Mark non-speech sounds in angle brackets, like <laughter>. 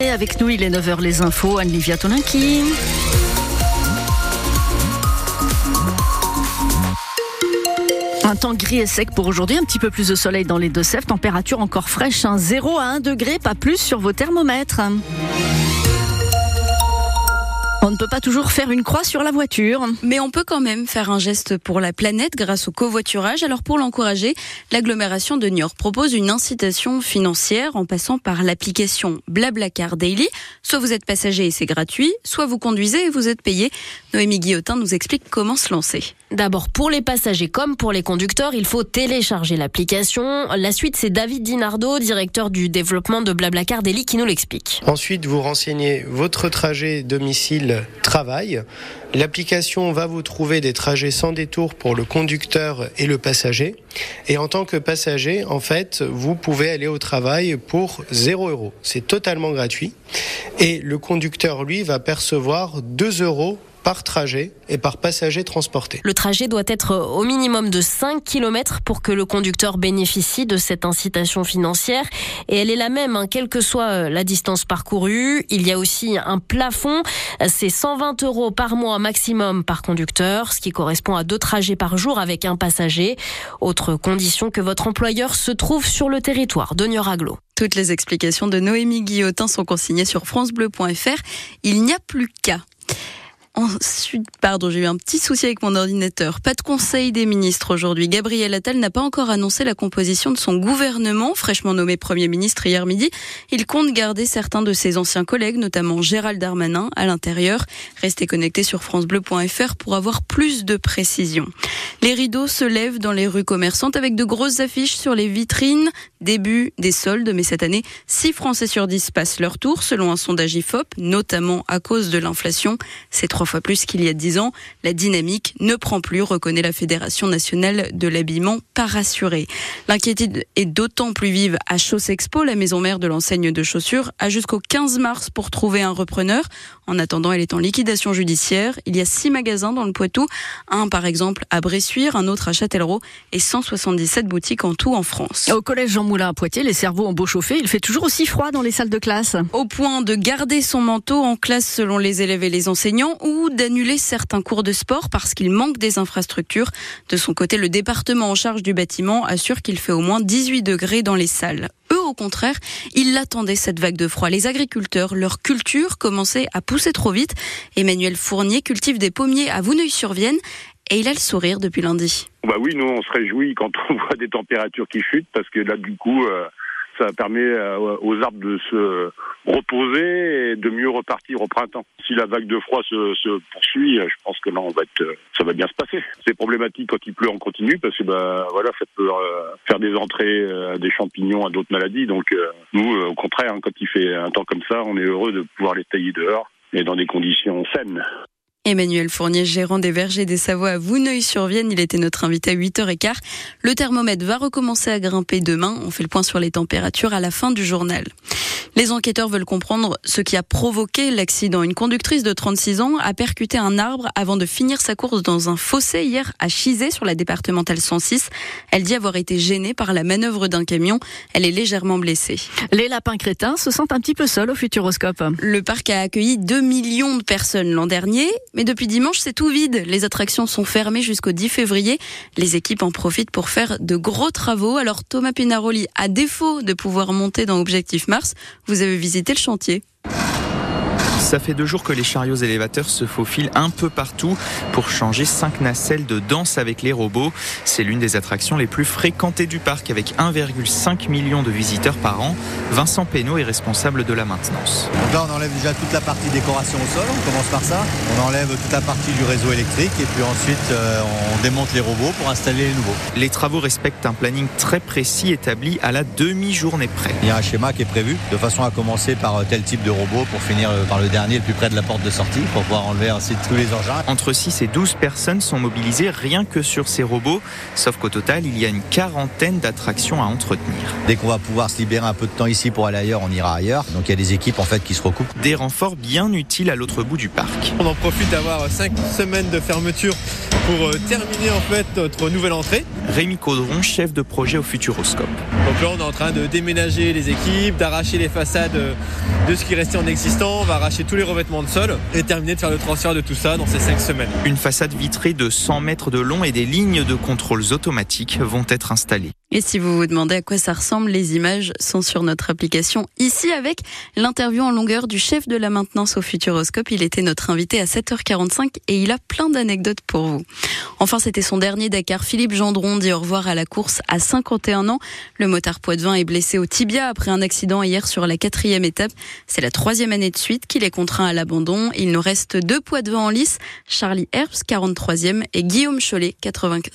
Avec nous, il est 9h les infos, Anne-Livia Toninki. Un temps gris et sec pour aujourd'hui, un petit peu plus de soleil dans les Deux-Sèvres, température encore fraîche, 0 à 1 degré, pas plus sur vos thermomètres. On ne peut pas toujours faire une croix sur la voiture. Mais on peut quand même faire un geste pour la planète grâce au covoiturage. Alors pour l'encourager, l'agglomération de Niort propose une incitation financière en passant par l'application Blablacar Daily. Soit vous êtes passager et c'est gratuit, soit vous conduisez et vous êtes payé. Noémie Guillotin nous explique comment se lancer. D'abord, pour les passagers comme pour les conducteurs, il faut télécharger l'application. La suite, c'est David Dinardo, directeur du développement de Blablacar Daily, qui nous l'explique. Ensuite, vous renseignez votre trajet domicile-travail. L'application va vous trouver des trajets sans détour pour le conducteur et le passager. Et en tant que passager, en fait, vous pouvez aller au travail pour 0 euros. C'est totalement gratuit. Et le conducteur, lui, va percevoir 2 euros par trajet et par passager transporté. Le trajet doit être au minimum de 5 km pour que le conducteur bénéficie de cette incitation financière. Et elle est la même, hein, quelle que soit euh, la distance parcourue. Il y a aussi un plafond. C'est 120 euros par mois maximum par conducteur, ce qui correspond à deux trajets par jour avec un passager. Autre condition que votre employeur se trouve sur le territoire de Nioraglo. Toutes les explications de Noémie Guillotin sont consignées sur francebleu.fr. Il n'y a plus qu'à. Ensuite, pardon, j'ai eu un petit souci avec mon ordinateur. Pas de conseil des ministres aujourd'hui. Gabriel Attal n'a pas encore annoncé la composition de son gouvernement, fraîchement nommé Premier ministre hier midi. Il compte garder certains de ses anciens collègues, notamment Gérald Darmanin, à l'intérieur. Restez connectés sur francebleu.fr pour avoir plus de précisions. Les rideaux se lèvent dans les rues commerçantes avec de grosses affiches sur les vitrines. Début des soldes, mais cette année, 6 Français sur 10 passent leur tour, selon un sondage IFOP, notamment à cause de l'inflation. C'est fois plus qu'il y a 10 ans. La dynamique ne prend plus, reconnaît la Fédération nationale de l'habillement pas rassurée. L'inquiétude est d'autant plus vive à Chausse Expo, la maison mère de l'enseigne de chaussures, a jusqu'au 15 mars pour trouver un repreneur. En attendant, elle est en liquidation judiciaire. Il y a six magasins dans le Poitou, un par exemple à Bressuire, un autre à Châtellerault et 177 boutiques en tout en France. Au collège Jean Moulin à Poitiers, les cerveaux ont beau chauffer, il fait toujours aussi froid dans les salles de classe. Au point de garder son manteau en classe selon les élèves et les enseignants ou d'annuler certains cours de sport parce qu'il manque des infrastructures. De son côté, le département en charge du bâtiment assure qu'il fait au moins 18 degrés dans les salles. Eux, au contraire, ils l'attendaient cette vague de froid. Les agriculteurs, leur culture commençait à pousser trop vite. Emmanuel Fournier cultive des pommiers à Vouneuil-sur-Vienne et il a le sourire depuis lundi. Bah oui, nous on se réjouit quand on <laughs> voit des températures qui chutent parce que là du coup euh, ça permet euh, aux arbres de se reposer et de mieux repartir au printemps. Si la vague de froid se, poursuit, je pense que là on être, ça va bien se passer. C'est problématique quand il pleut en continu parce que bah voilà ça peut euh, faire des entrées à des champignons, à d'autres maladies. Donc nous au contraire hein, quand il fait un temps comme ça, on est heureux de pouvoir les tailler dehors et dans des conditions saines. Emmanuel Fournier, gérant des vergers des Savoies à Vouneuil-sur-Vienne, il était notre invité à 8h15. Le thermomètre va recommencer à grimper demain. On fait le point sur les températures à la fin du journal. Les enquêteurs veulent comprendre ce qui a provoqué l'accident. Une conductrice de 36 ans a percuté un arbre avant de finir sa course dans un fossé hier à Chizé sur la départementale 106. Elle dit avoir été gênée par la manœuvre d'un camion. Elle est légèrement blessée. Les lapins crétins se sentent un petit peu seuls au Futuroscope. Le parc a accueilli 2 millions de personnes l'an dernier, mais depuis dimanche, c'est tout vide. Les attractions sont fermées jusqu'au 10 février. Les équipes en profitent pour faire de gros travaux. Alors Thomas Pinaroli, à défaut de pouvoir monter dans Objectif Mars, vous avez visité le chantier. Ça fait deux jours que les chariots élévateurs se faufilent un peu partout pour changer cinq nacelles de danse avec les robots. C'est l'une des attractions les plus fréquentées du parc avec 1,5 million de visiteurs par an. Vincent Pénaud est responsable de la maintenance. Donc là, on enlève déjà toute la partie décoration au sol, on commence par ça. On enlève toute la partie du réseau électrique et puis ensuite euh, on démonte les robots pour installer les nouveaux. Les travaux respectent un planning très précis établi à la demi-journée près. Il y a un schéma qui est prévu de façon à commencer par tel type de robot pour finir par le dernier le plus près de la porte de sortie pour pouvoir enlever ainsi tous les engins. Entre 6 et 12 personnes sont mobilisées rien que sur ces robots, sauf qu'au total, il y a une quarantaine d'attractions à entretenir. Dès qu'on va pouvoir se libérer un peu de temps ici pour aller ailleurs, on ira ailleurs. Donc il y a des équipes en fait qui se recoupent. Des renforts bien utiles à l'autre bout du parc. On en profite d'avoir 5 semaines de fermeture pour terminer en fait notre nouvelle entrée. Rémi Caudron, chef de projet au Futuroscope. Donc là, on est en train de déménager les équipes, d'arracher les façades de ce qui restait en existant. On va arracher tous les revêtements de sol et terminer de faire le transfert de tout ça dans ces cinq semaines. Une façade vitrée de 100 mètres de long et des lignes de contrôles automatiques vont être installées. Et si vous vous demandez à quoi ça ressemble, les images sont sur notre application ici avec l'interview en longueur du chef de la maintenance au Futuroscope. Il était notre invité à 7h45 et il a plein d'anecdotes pour vous. Enfin, c'était son dernier Dakar. Philippe Gendron dit au revoir à la course à 51 ans. Le motard poitevin est blessé au tibia après un accident hier sur la quatrième étape. C'est la troisième année de suite qu'il est contraint à l'abandon. Il nous reste deux poitevins en lice. Charlie Herbst, 43e et Guillaume Cholet, 95.